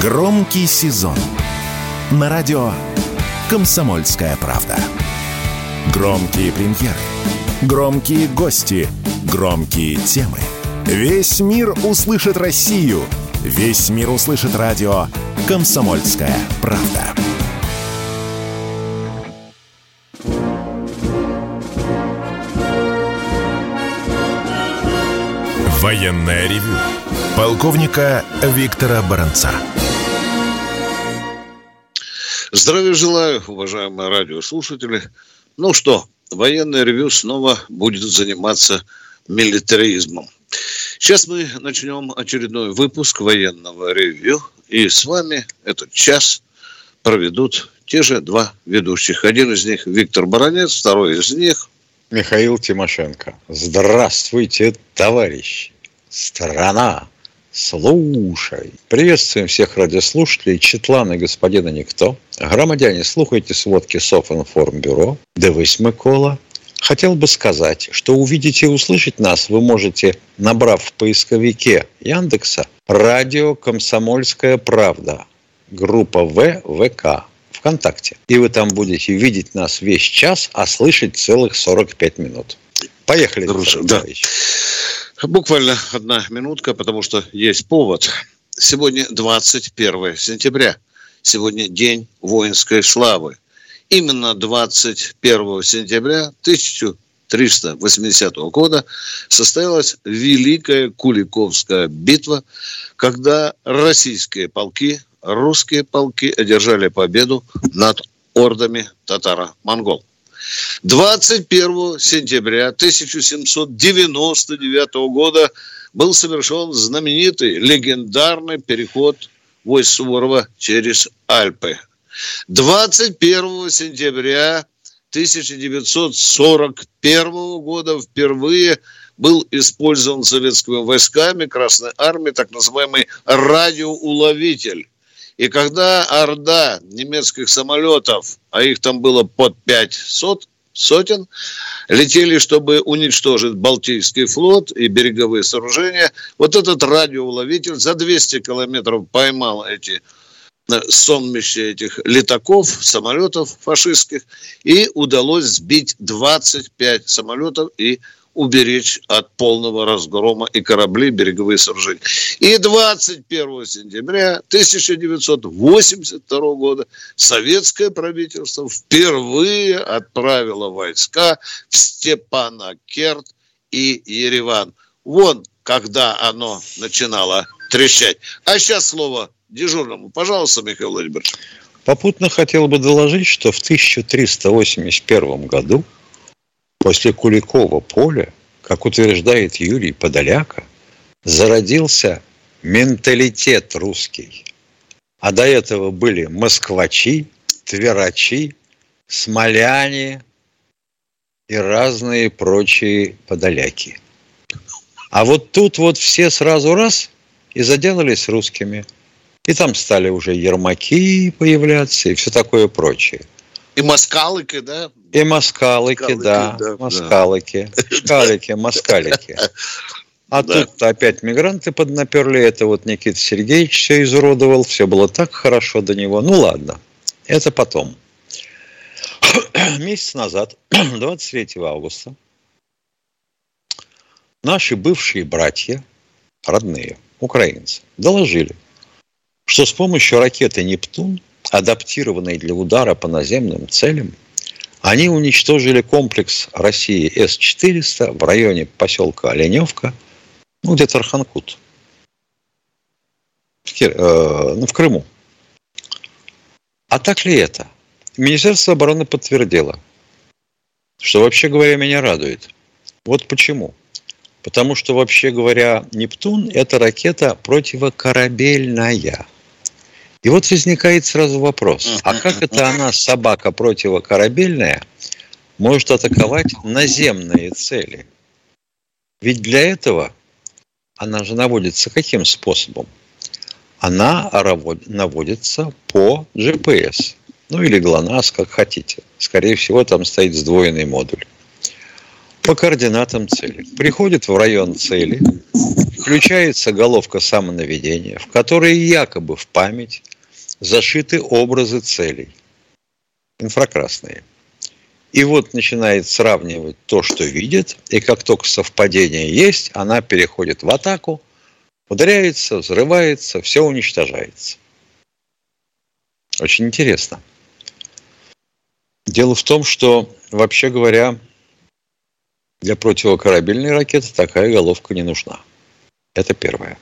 Громкий сезон на радио «Комсомольская правда». Громкие премьеры, громкие гости, громкие темы. Весь мир услышит Россию. Весь мир услышит радио «Комсомольская правда». Военное ревю полковника Виктора Баранца. Здравия желаю, уважаемые радиослушатели. Ну что, военное ревю снова будет заниматься милитаризмом. Сейчас мы начнем очередной выпуск военного ревью. И с вами этот час проведут те же два ведущих. Один из них Виктор Баранец, второй из них Михаил Тимошенко. Здравствуйте, товарищи! Страна! Слушай. Приветствуем всех радиослушателей, Четлана господина Никто. Громадяне, слухайте сводки Софинформбюро. Девись Микола. Хотел бы сказать, что увидеть и услышать нас вы можете, набрав в поисковике Яндекса «Радио Комсомольская правда», группа В ВК ВКонтакте. И вы там будете видеть нас весь час, а слышать целых 45 минут. Поехали. Хорошо, да. Буквально одна минутка, потому что есть повод. Сегодня 21 сентября. Сегодня день воинской славы. Именно 21 сентября 1380 года состоялась Великая Куликовская битва, когда российские полки русские полки одержали победу над ордами татаро-монгол. 21 сентября 1799 года был совершен знаменитый легендарный переход войск Суворова через Альпы. 21 сентября 1941 года впервые был использован советскими войсками Красной Армии так называемый радиоуловитель. И когда орда немецких самолетов, а их там было под 500 сотен, летели, чтобы уничтожить Балтийский флот и береговые сооружения, вот этот радиоуловитель за 200 километров поймал эти э, сонмище этих летаков, самолетов фашистских, и удалось сбить 25 самолетов и уберечь от полного разгрома и корабли, береговые сооружения. И 21 сентября 1982 года советское правительство впервые отправило войска в Степанакерт и Ереван. Вон, когда оно начинало трещать. А сейчас слово дежурному. Пожалуйста, Михаил Владимирович. Попутно хотел бы доложить, что в 1381 году После Куликова поля, как утверждает Юрий Подоляка, зародился менталитет русский. А до этого были москвачи, тверачи, смоляне и разные прочие подоляки. А вот тут вот все сразу раз и заделались русскими. И там стали уже ермаки появляться и все такое прочее. И москалыки, да? И москалыки, да. да. Москалыки. Да. Шкалики, москалики. А да. тут опять мигранты поднаперли. Это вот Никита Сергеевич все изуродовал. Все было так хорошо до него. Ну ладно, это потом. Месяц назад, 23 августа, наши бывшие братья, родные, украинцы, доложили, что с помощью ракеты «Нептун» адаптированные для удара по наземным целям, они уничтожили комплекс России С-400 в районе поселка Оленевка, ну, где-то Арханкут, в, Кир... э, ну, в Крыму. А так ли это? Министерство обороны подтвердило, что, вообще говоря, меня радует. Вот почему. Потому что, вообще говоря, Нептун – это ракета противокорабельная – и вот возникает сразу вопрос, а как это она, собака противокорабельная, может атаковать наземные цели? Ведь для этого она же наводится каким способом? Она наводится по GPS, ну или ГЛОНАСС, как хотите. Скорее всего, там стоит сдвоенный модуль. по координатам цели. Приходит в район цели, включается головка самонаведения, в которой якобы в память зашиты образы целей. Инфракрасные. И вот начинает сравнивать то, что видит, и как только совпадение есть, она переходит в атаку, ударяется, взрывается, все уничтожается. Очень интересно. Дело в том, что, вообще говоря, для противокорабельной ракеты такая головка не нужна. Это первое.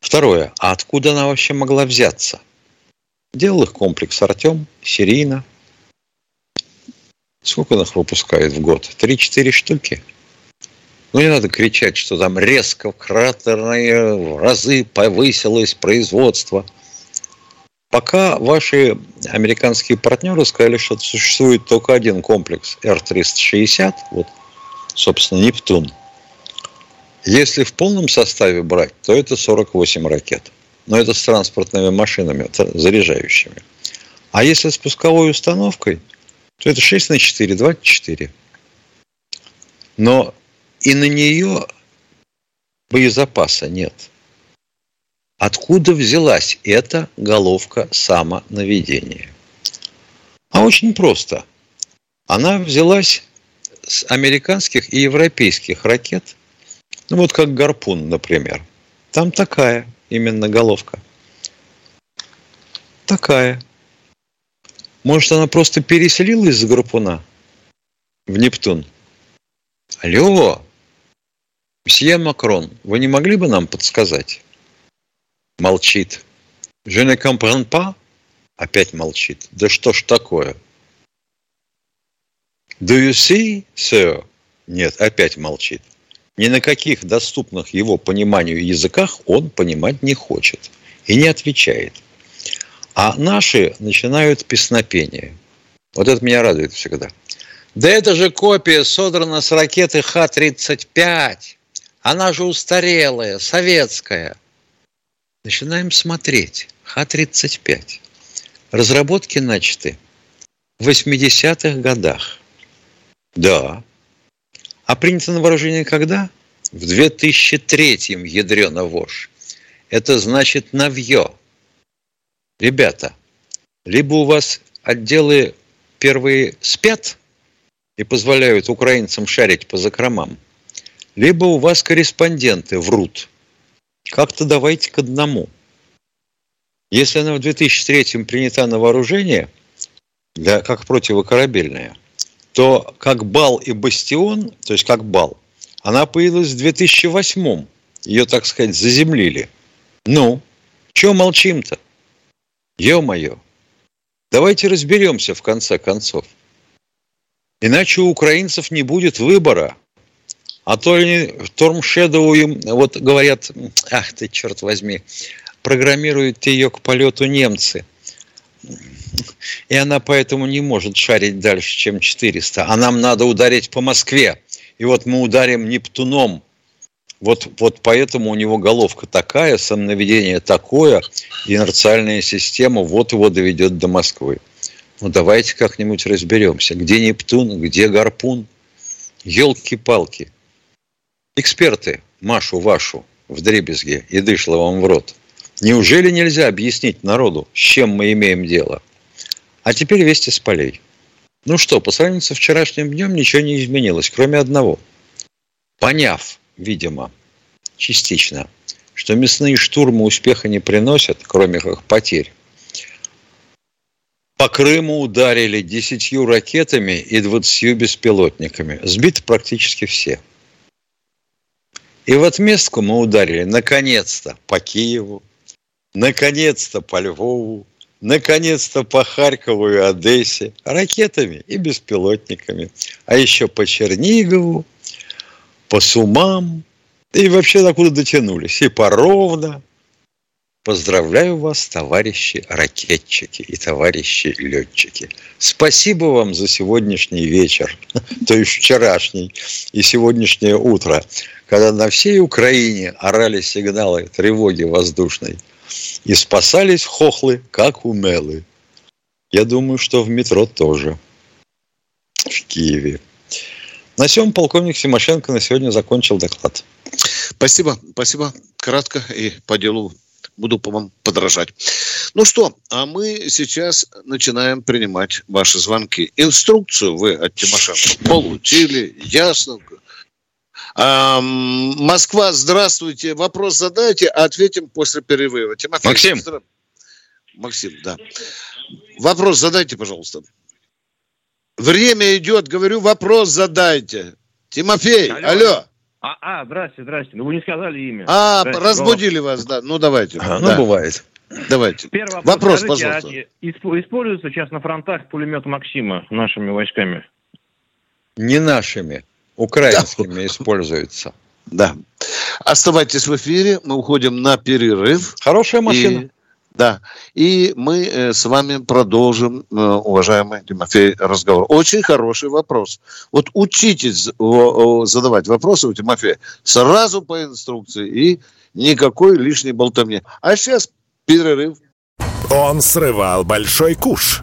Второе. А откуда она вообще могла взяться? Делал их комплекс «Артем», серийно. Сколько он их выпускает в год? Три-четыре штуки. Ну, не надо кричать, что там резко, кратерные в разы повысилось производство. Пока ваши американские партнеры сказали, что существует только один комплекс R-360, вот собственно, Нептун. Если в полном составе брать, то это 48 ракет. Но это с транспортными машинами, заряжающими. А если с пусковой установкой, то это 6 на 4, 24. Но и на нее боезапаса нет. Откуда взялась эта головка самонаведения? А очень просто. Она взялась с американских и европейских ракет, ну вот как гарпун, например, там такая именно головка. Такая. Может, она просто переселилась из гарпуна в Нептун? Алло, мсье Макрон, вы не могли бы нам подсказать? Молчит. Je ne comprends pas? Опять молчит. Да что ж такое? Do you see, sir? Нет, опять молчит. Ни на каких доступных его пониманию языках он понимать не хочет и не отвечает. А наши начинают песнопение. Вот это меня радует всегда. Да это же копия содрана с ракеты Х-35. Она же устарелая, советская. Начинаем смотреть. Х-35. Разработки начаты в 80-х годах. Да. А принято на вооружение когда? В 2003-м, ядрена вошь. Это значит навье. Ребята, либо у вас отделы первые спят и позволяют украинцам шарить по закромам, либо у вас корреспонденты врут. Как-то давайте к одному. Если она в 2003 принята на вооружение, для, как противокорабельная – то как бал и бастион, то есть как бал, она появилась в 2008 Ее, так сказать, заземлили. Ну, чего молчим-то? Ё-моё. Давайте разберемся в конце концов. Иначе у украинцев не будет выбора. А то они Тормшедову им, вот говорят, ах ты, черт возьми, программируют ее к полету немцы – и она поэтому не может шарить дальше, чем 400. А нам надо ударить по Москве. И вот мы ударим Нептуном. Вот, вот поэтому у него головка такая, самонаведение такое, инерциальная система вот его доведет до Москвы. Ну, давайте как-нибудь разберемся. Где Нептун, где Гарпун? Елки-палки. Эксперты, Машу вашу в дребезге и дышло вам в рот. Неужели нельзя объяснить народу, с чем мы имеем дело? А теперь вести с полей. Ну что, по сравнению со вчерашним днем ничего не изменилось, кроме одного. Поняв, видимо, частично, что мясные штурмы успеха не приносят, кроме как потерь, по Крыму ударили десятью ракетами и двадцатью беспилотниками. Сбиты практически все. И в отместку мы ударили, наконец-то, по Киеву, наконец-то по Львову, наконец-то по Харькову и Одессе ракетами и беспилотниками, а еще по Чернигову, по Сумам, и вообще докуда дотянулись, и по Ровно. Поздравляю вас, товарищи ракетчики и товарищи летчики. Спасибо вам за сегодняшний вечер, то есть вчерашний и сегодняшнее утро, когда на всей Украине орали сигналы тревоги воздушной – и спасались хохлы, как умелы. Я думаю, что в метро тоже. В Киеве. На всем полковник Тимошенко на сегодня закончил доклад. Спасибо, спасибо. Кратко и по делу буду по вам подражать. Ну что, а мы сейчас начинаем принимать ваши звонки. Инструкцию вы от Тимошенко получили, ясно. А, Москва, здравствуйте. Вопрос задайте, а ответим после перерыва. Тимофей, Максим. Здра... Максим, да. Вопрос задайте, пожалуйста. Время идет, говорю, вопрос задайте. Тимофей, алло. алло. А, а, здрасте, здрасте. Ну, вы не сказали имя. А, здрасте, разбудили голос. вас, да. Ну, давайте. А, ну, да. бывает. Давайте. Первый вопрос, вопрос Скажите, пожалуйста. А используется сейчас на фронтах пулемет Максима нашими войсками? Не нашими, украинскими да. используется. Да. Оставайтесь в эфире, мы уходим на перерыв. Хорошая машина. И да, и мы э, с вами продолжим, э, уважаемый Тимофей, разговор. Очень хороший вопрос. Вот учитесь задавать вопросы у Тимофея сразу по инструкции и никакой лишней болтовни. А сейчас перерыв. Он срывал большой куш.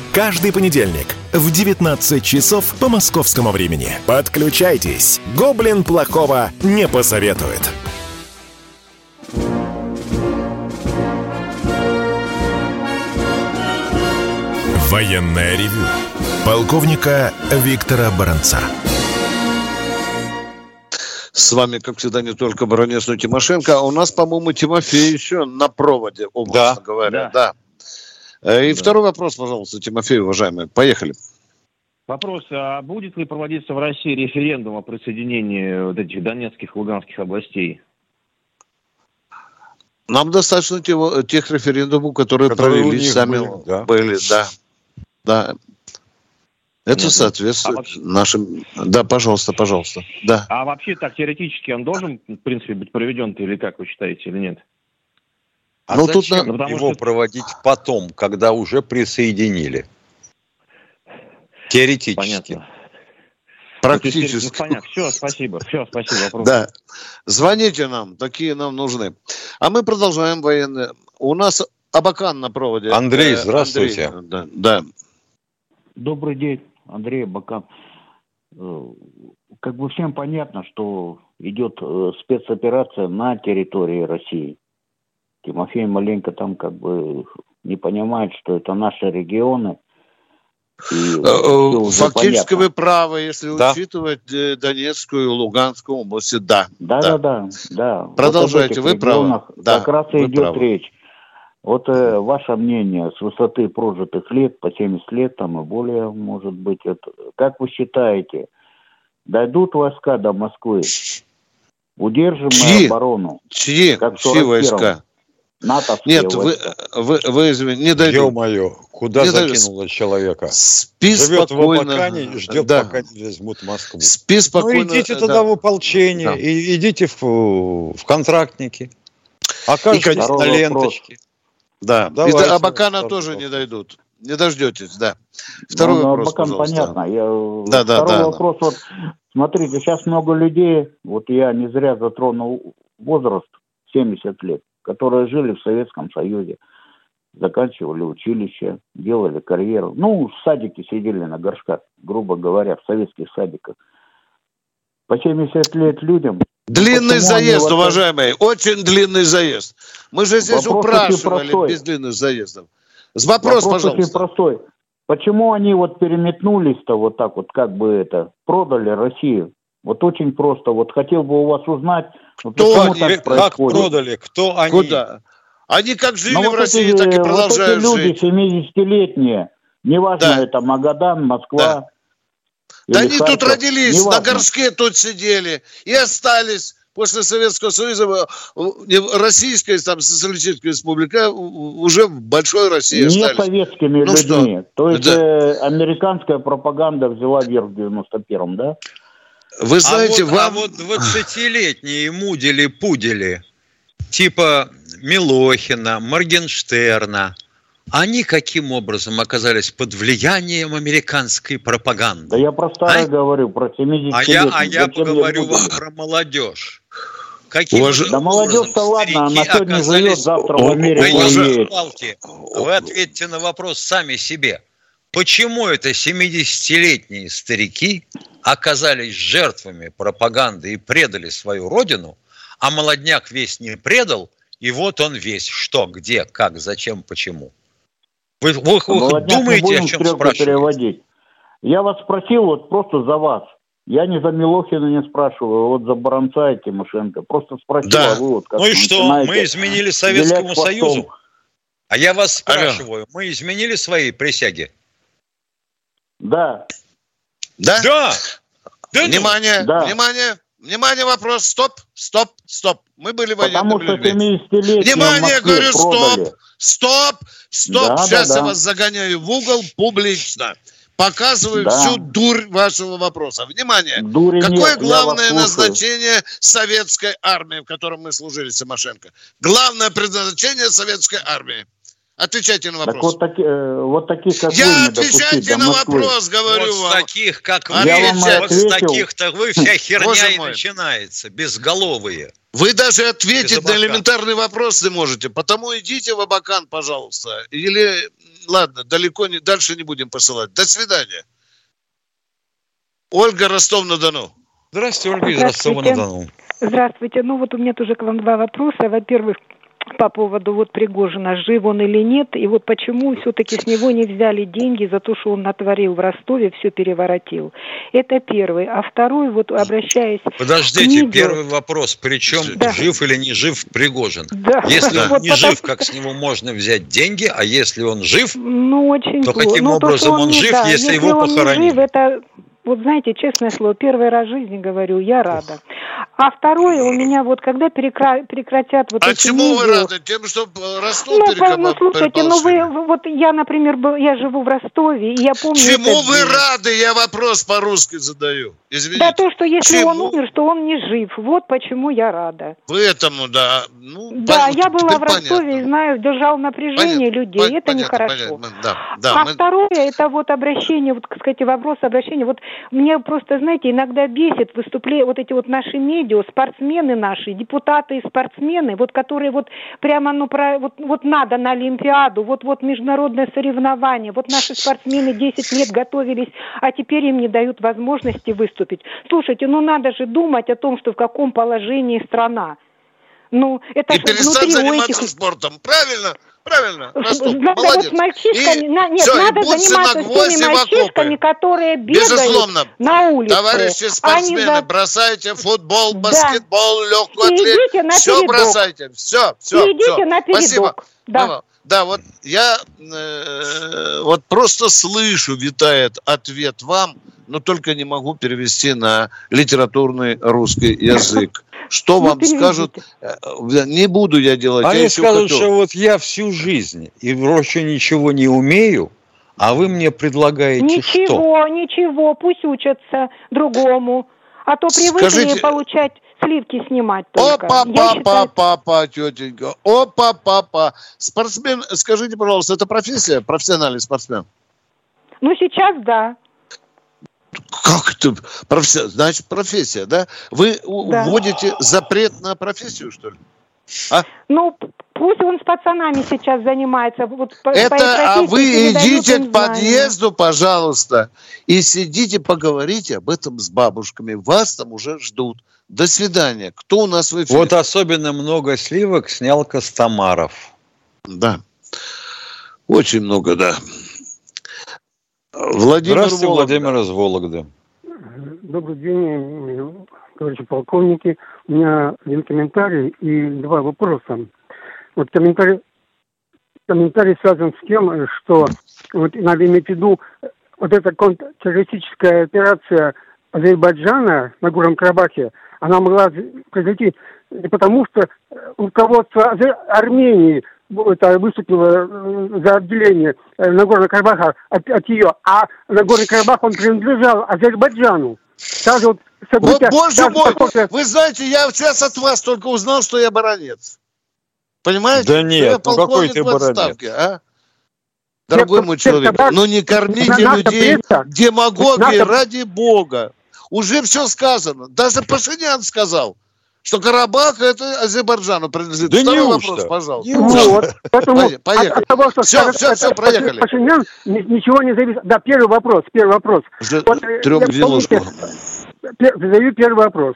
Каждый понедельник в 19 часов по московскому времени. Подключайтесь. Гоблин плохого не посоветует. Военная ревю. Полковника Виктора Баранца. С вами, как всегда, не только Баранец, но и Тимошенко. А у нас, по-моему, Тимофей еще на проводе, образно да, говоря. Да. да. Э, и да. второй вопрос, пожалуйста, Тимофей, уважаемый. Поехали. Вопрос, а будет ли проводиться в России референдум о присоединении вот этих донецких и луганских областей? Нам достаточно тех, тех референдумов, которые, которые провелись сами были, да. были, да. Да. Это Нет, соответствует а вообще... нашим... Да, пожалуйста, пожалуйста. Да. А вообще так теоретически он должен, в принципе, быть проведен или как вы считаете, или нет? А ну, зачем тут, его что... проводить потом, когда уже присоединили? Теоретически. Понятно. Практически. Ну, понятно. Все, спасибо. Все, спасибо. Вопрос. Да. Звоните нам, такие нам нужны. А мы продолжаем военные. У нас Абакан на проводе. Андрей, э, здравствуйте. Андрей, да, да. Добрый день, Андрей Абакан. Э, как бы всем понятно, что идет э, спецоперация на территории России. Тимофей маленько там как бы не понимает, что это наши регионы. И э, э, Фактически понятно. вы правы, если да. учитывать э, Донецкую и Луганскую области, да. Да, да, да. да, Продолжайте, вот вы правы. Да, как раз и идет правы. речь. Вот э, ваше мнение с высоты прожитых лет, по 70 лет там и более, может быть, это, как вы считаете, дойдут войска до Москвы? Удержим мы оборону? Чьи? Как Чьи войска? Натовские Нет, вы, вы, вы, вы не дойдете. Ё-моё, куда не закинуло человека? Спи Живет спокойно. в Абакане ждет, да. пока не возьмут Москву. Спи ну, спокойно. Ну, идите тогда да. в ополчение, да. и идите в, в контрактники. Окажетесь на ленточке. Да, Давайте, и до Абакана тоже вопрос. не дойдут. Не дождетесь, да. Второй ну, вопрос, Абакан, пожалуйста. понятно. Я, да, да, второй да, вопрос. Да. Вот, смотрите, сейчас много людей, вот я не зря затронул возраст, 70 лет которые жили в Советском Союзе, заканчивали училище, делали карьеру. Ну, в садике сидели на горшках, грубо говоря, в советских садиках. По 70 лет людям... Длинный заезд, вот уважаемые, очень длинный заезд. Мы же здесь Вопрос упрашивали без длинных заездов. Вопрос, Вопрос пожалуйста. очень простой. Почему они вот переметнулись-то вот так вот, как бы это, продали Россию? Вот очень просто. Вот хотел бы у вас узнать, кто они, так как продали, кто они? Куда? Они как жили Но ну, в России, эти, так и продолжают вот эти люди, жить. 70-летние, неважно, да. это Магадан, Москва. Да. Да они Харьков. тут родились, Неважно. на горшке тут сидели и остались после Советского Союза Российская там, социалистическая республика уже в большой России Не остались. советскими ну людьми. Что? То есть да. э, американская пропаганда взяла верх в 91-м, да? Вы знаете, а вот, вам... а вот 20-летние мудили-пудели, типа Милохина, Моргенштерна, они каким образом оказались под влиянием американской пропаганды? Да я про старое а? говорю, про 70 А я, а я говорю вам про молодежь. Каким Уваж... Да молодежь-то ладно, она сегодня оказались... живет, завтра в Америке уедет. Вы ответьте на вопрос сами себе. Почему это 70-летние старики оказались жертвами пропаганды и предали свою родину, а молодняк весь не предал, и вот он весь что, где, как, зачем, почему? Вы, вы, вы думаете, о чем спрашиваете? Я вас спросил вот просто за вас. Я не за Милохина не спрашиваю, вот за Баранца и Тимошенко. Просто спросил, да. а вы вот как Ну и что, мы изменили Советскому Союзу? А я вас спрашиваю, мы изменили свои присяги? Да. Да? Да. да внимание, да. внимание, внимание, вопрос, стоп, стоп, стоп. Мы были военными Потому людьми. Внимание, говорю, продали. стоп, стоп, стоп. Да, Сейчас да, я вас загоняю в угол публично. Показываю да. всю дурь вашего вопроса. Внимание! Дури Какое нет, главное назначение советской армии, в котором мы служили, Тимошенко? Главное предназначение советской армии – Отвечайте на вопрос. Так вот, таки, э, вот таких, как Я вы, отвечайте на вопрос, говорю вот вам. таких, как вы, я вот с таких-то вы вся херня и начинается, безголовые. Вы даже ответить на элементарный вопрос не можете, потому идите в Абакан, пожалуйста. Или, ладно, далеко не, дальше не будем посылать. До свидания. Ольга Ростов-на-Дону. Здравствуйте, Ольга из Ростова-на-Дону. Здравствуйте. Ну вот у меня тоже к вам два вопроса. Во-первых, по поводу вот Пригожина, жив он или нет, и вот почему все-таки с него не взяли деньги за то, что он натворил в Ростове, все переворотил. Это первый. А второй, вот обращаясь Подождите, к книгу... первый вопрос. Причем да. жив или не жив Пригожин? Да. Если он вот не потому... жив, как с него можно взять деньги, а если он жив, ну, очень то каким ну, образом то, он, он жив, да, если, если его похоронили? Жив, это вот знаете, честное слово, первый раз в жизни говорю, я рада. А второе, у меня вот когда перекра... прекратят вот а эти чему видео... вы рады? Тем, что Ростов ну, перекома... ну, слушайте, ну вы, вот я, например, был, я живу в Ростове, и я помню... Чему вы день. рады? Я вопрос по-русски задаю. Извините. Да то, что если Чему? он умер, что он не жив. Вот почему я рада. Поэтому, да. Ну, да, пон... я была в Ростове понятно. и знаю, держал напряжение понятно, людей. Понятно, это нехорошо. Да, да, а мы... второе, это вот обращение, вот, кстати, вопрос обращения. Вот мне просто, знаете, иногда бесит выступление, вот эти вот наши медиа, спортсмены наши, депутаты и спортсмены, вот которые вот прямо, ну, про, вот, вот надо на Олимпиаду, вот, вот международное соревнование, вот наши спортсмены 10 лет готовились, а теперь им не дают возможности выступить. Слушайте, ну надо же думать о том, что в каком положении страна. Ну, это и перестать заниматься этих... спортом, правильно? Правильно, надо молодец. Вот мальчишками, и, на, нет, все, надо заниматься теми мальчишками, которые бегают Безусловно. на улице. Товарищи спортсмены, за... бросайте футбол, баскетбол, да. легкую атлетику. Все бросайте, все, все. И идите все. на передок. Спасибо. Да. Да, вот я э, вот просто слышу, витает ответ вам, но только не могу перевести на литературный русский язык. Что ну, вам скажут? Э, не буду я делать. Они я скажут, хочу. что вот я всю жизнь и вроде ничего не умею, а вы мне предлагаете ничего, что? Ничего, ничего, пусть учатся другому. А то привыкли Скажите... получать сливки снимать только. Опа, папа, считаю... папа, тетенька. Опа, папа. Спортсмен, скажите, пожалуйста, это профессия, профессиональный спортсмен? Ну, сейчас да. Как это? Профессия, значит, профессия, да? Вы да. вводите запрет на профессию, что ли? А? Ну, пусть он с пацанами сейчас занимается. Вот Это, а вы идите к подъезду, пожалуйста, и сидите, поговорите об этом с бабушками. Вас там уже ждут. До свидания. Кто у нас в эфире? Вот особенно много сливок снял Костомаров. Да. Очень много, да. Владимир Здравствуйте, Вологда. Владимир из Вологды. Добрый день, товарищи полковники. У меня один комментарий и два вопроса. Вот комментарий, комментарий связан с тем, что вот надо иметь в виду вот эта контртеррористическая операция Азербайджана на Горном Карабахе, она могла произойти не потому, что руководство Армении это выступило э, за отделение э, Нагорного Карабаха от, от ее, а Нагорный Карабах, он принадлежал Азербайджану. Даже вот события, вот, боже мой, такое... вы знаете, я сейчас от вас только узнал, что я баронец. Понимаете? Да нет, ну какой ты баронец? А? Дорогой нет, мой человек, ну не кормите людей демагогией ради бога. Уже все сказано. Даже Пашинян сказал что Карабах это Азербайджану принадлежит. Да Второй не вопрос, пожалуйста. Вот. Поэтому поехали. От, от того, что все, все, все, проехали. Пашинян ничего не зависит. Да, первый вопрос, первый вопрос. Уже вот, э, трем Задаю первый вопрос.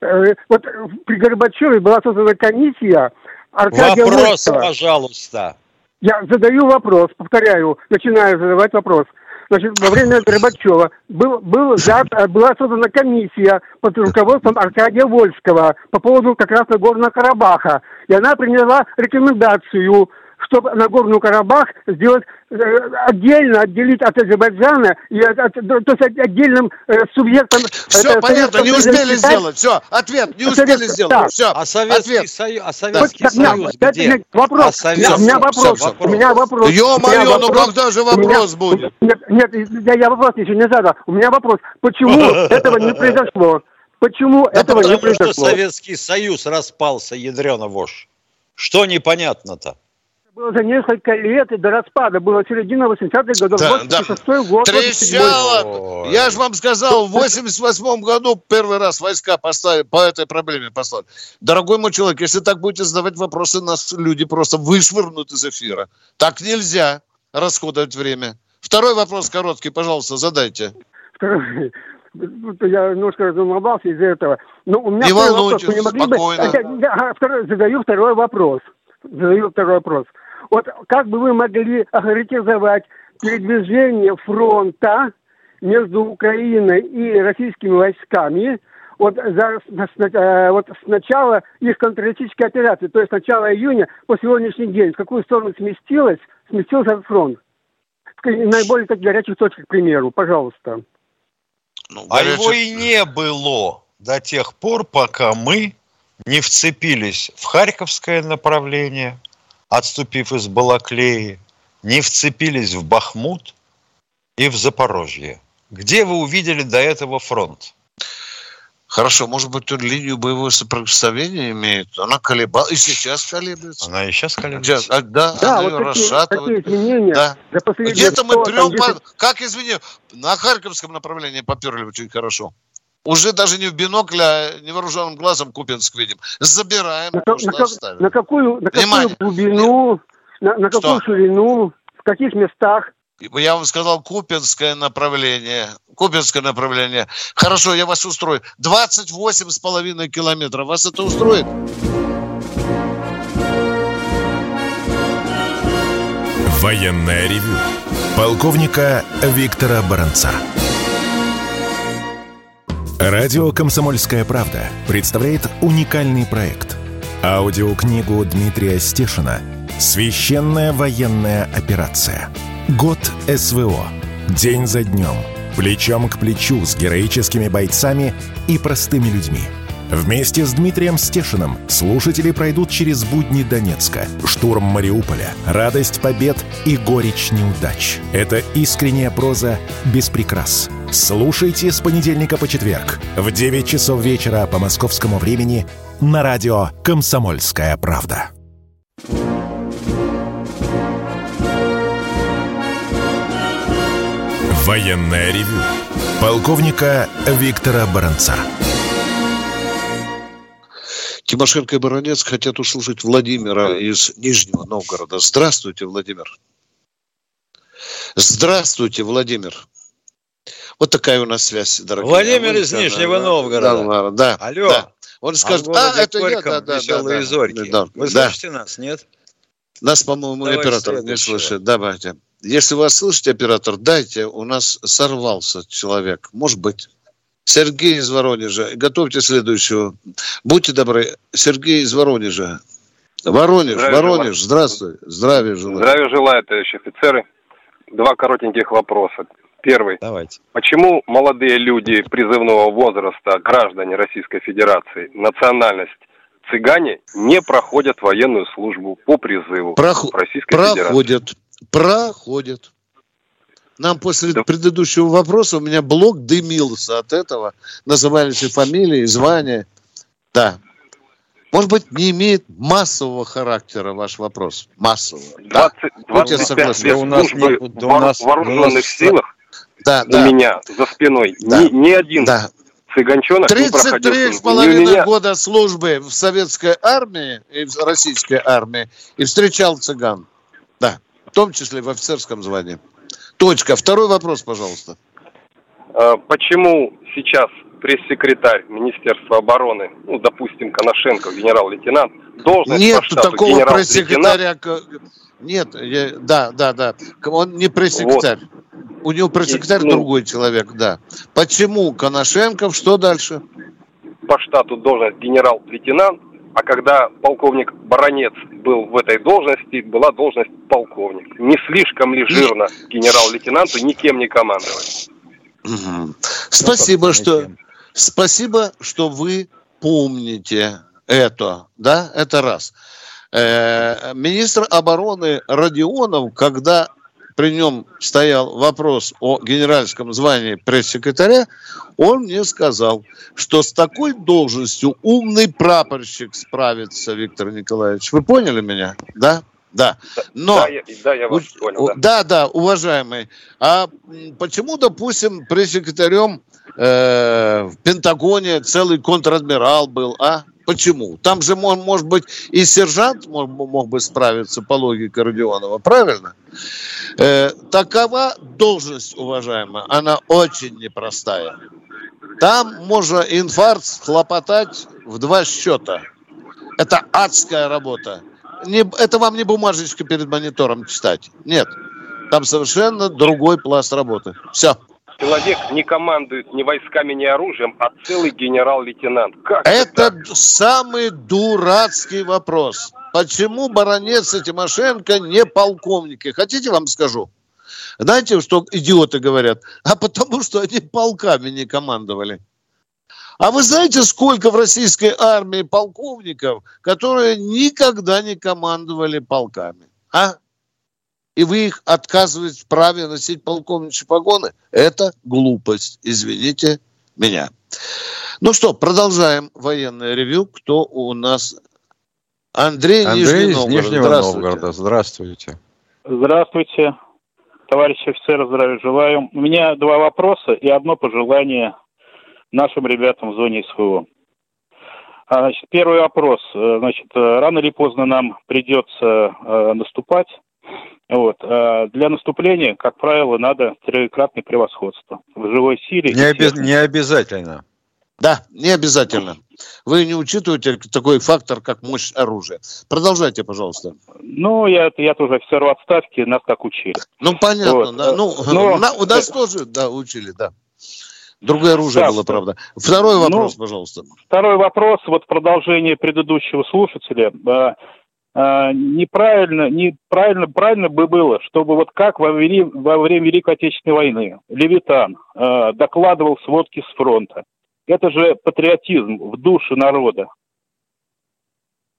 Э, вот при Горбачеве была создана комиссия Аркадия Вопрос, Волкова. пожалуйста. Я задаю вопрос, повторяю, начинаю задавать вопрос – Значит, во время Горбачева был, был взят, э, была создана комиссия под руководством Аркадия Вольского по поводу как раз Нагорного Карабаха. И она приняла рекомендацию чтобы Нагорный Карабах сделать э, отдельно, отделить от Азербайджана и от, от, то есть отдельным э, субъектом. Все, это, понятно, не успели сделать. Все, ответ, не успели Совет... сделать. Да. Все, а Советский ответ. Союз, а Советский да. Союз да, где? Вопрос, а у меня вопрос, все, у меня вопрос. Ё-моё, ну когда же вопрос меня... будет? Нет, нет, я, я вопрос еще не задал. У меня вопрос, почему этого не произошло? Почему этого не произошло? что Советский Союз распался, ядрена вошь. Что непонятно-то? Было за несколько лет и до распада. Было середина 80-х годов, да, 86 да. год. Трещало! Я же вам сказал, в 88 году первый раз войска поставили, по этой проблеме послали. Дорогой мой человек, если так будете задавать вопросы, нас люди просто вышвырнут из эфира. Так нельзя расходовать время. Второй вопрос короткий, пожалуйста, задайте. Второй я немножко разумовался из-за этого. Но у меня не волнуйтесь, вопрос. не могли спокойно. Бы... Я, я, задаю второй вопрос. Задаю второй вопрос. Вот как бы вы могли охарактеризовать передвижение фронта между Украиной и российскими войсками вот, за, э, вот с начала их контртеррористической операции, то есть с начала июня по сегодняшний день, в какую сторону сместилась, сместился фронт? В наиболее так, горячих точках, к примеру, пожалуйста. Ну, а его и не было до тех пор, пока мы не вцепились в Харьковское направление – отступив из Балаклеи, не вцепились в Бахмут и в Запорожье. Где вы увидели до этого фронт? Хорошо, может быть, он линию боевого соприкосновения имеет? Она колебалась, и сейчас колеблется. Она и сейчас колеблется. Сейчас, а, да, да, она вот ее такие, расшатывает. Такие изменения. Да. Где-то мы прям, по... как извини, на Харьковском направлении поперли очень хорошо. Уже даже не в бинокль, а невооруженным глазом Купинск видим. Забираем. На, на, как, на какую, на какую глубину, на, на какую Что? ширину, в каких местах? Я вам сказал Купинское направление. Купинское направление. Хорошо, я вас устрою. 28 с половиной километров. Вас это устроит? Военная ревю. Полковника Виктора Баранца. Радио «Комсомольская правда» представляет уникальный проект. Аудиокнигу Дмитрия Стешина «Священная военная операция. Год СВО. День за днем. Плечом к плечу с героическими бойцами и простыми людьми». Вместе с Дмитрием Стешиным слушатели пройдут через будни Донецка, штурм Мариуполя, радость побед и горечь неудач. Это искренняя проза без прикрас – Слушайте с понедельника по четверг в 9 часов вечера по московскому времени на радио «Комсомольская правда». Военная ревю. Полковника Виктора Баранца. Тимошенко и Баранец хотят услышать Владимира из Нижнего Новгорода. Здравствуйте, Владимир. Здравствуйте, Владимир. Вот такая у нас связь, дорогие. Владимир из Нижнего Новгорода. Да, Алло. Да. Он скажет, а, это я, да, да, веселые да, зорьки. Да, Вы да. слышите нас, нет? Нас, по-моему, оператор не слышит. Давайте. Если вас слышите, оператор, дайте. У нас сорвался человек. Может быть. Сергей из Воронежа. Готовьте следующего. Будьте добры. Сергей из Воронежа. Воронеж, Здравия Воронеж, желаю. здравствуй. Здравия желаю. Здравия желаю, товарищи офицеры. Два коротеньких вопроса. Первый. Давайте. Почему молодые люди призывного возраста, граждане Российской Федерации, национальность цыгане не проходят военную службу по призыву Прох... Российской проходят. Федерации? Проходят. Нам после да. предыдущего вопроса у меня блок дымился от этого. Назывались и фамилии, и звания. Да. Может быть, не имеет массового характера ваш вопрос? Массового. 20, да. 25 лет у нас, не, да у нас, в вооруженных нас, силах да, у да. меня за спиной да. ни, ни один да. цыганчонок 33 с половиной года службы в советской армии и в российской армии и встречал цыган. Да, в том числе в офицерском звании. Точка. Второй вопрос, пожалуйста. А, почему сейчас пресс-секретарь Министерства обороны, ну, допустим, Коношенко, генерал-лейтенант, должность Нет по штату такого пресс-секретаря. Нет, я, да, да, да. Он не пресс-секретарь. Вот. У него пресс-секретарь ну, другой человек, да. Почему Коношенков? Что дальше? По штату должность генерал-лейтенант, а когда полковник Баранец был в этой должности, была должность полковник. Не слишком ли жирно генерал-лейтенанту никем не командовать? Угу. Спасибо, что спасибо, что вы помните это, да, это раз. Э, министр обороны Родионов, когда при нем стоял вопрос о генеральском звании пресс-секретаря, он мне сказал, что с такой должностью умный прапорщик справится, Виктор Николаевич. Вы поняли меня? Да? Да. Но, да, я, да, я вас понял. Да. да, да, уважаемый. А почему, допустим, пресс-секретарем э, в Пентагоне целый контр-адмирал был, а? Почему? Там же, может быть, и сержант мог, бы справиться по логике Родионова, правильно? Э, такова должность, уважаемая, она очень непростая. Там можно инфаркт хлопотать в два счета. Это адская работа. Не, это вам не бумажечка перед монитором читать. Нет. Там совершенно другой пласт работы. Все. Человек не командует ни войсками, ни оружием, а целый генерал-лейтенант. Как это, это самый дурацкий вопрос. Почему баронец и Тимошенко не полковники? Хотите, вам скажу? Знаете, что идиоты говорят? А потому что они полками не командовали. А вы знаете, сколько в российской армии полковников, которые никогда не командовали полками? А? И вы их отказываете в праве носить полковничьи погоны, это глупость, извините меня. Ну что, продолжаем военное ревю. Кто у нас? Андрей, Андрей Нижний из Новгород. Нижнего Здравствуйте. Новгорода. Здравствуйте. Здравствуйте, товарищи офицеры, здравия желаю. У меня два вопроса и одно пожелание нашим ребятам в зоне СВО. А, значит, первый вопрос. Э, значит, э, рано или поздно нам придется э, наступать вот. А для наступления, как правило, надо трехкратное превосходство в живой силе. Не, оби- не обязательно. Да, не обязательно. Вы не учитываете такой фактор, как мощь оружия. Продолжайте, пожалуйста. Ну, я, я тоже офицер в отставке, нас так учили. Ну, понятно, вот. да. Ну, Но... на, у нас тоже, да, учили, да. Другое оружие да, было, правда. Второй вопрос, ну, пожалуйста. Второй вопрос, вот продолжение предыдущего слушателя. А, неправильно, неправильно, правильно бы было, чтобы вот как во, время, во время Великой Отечественной войны Левитан э, докладывал сводки с фронта. Это же патриотизм в душе народа.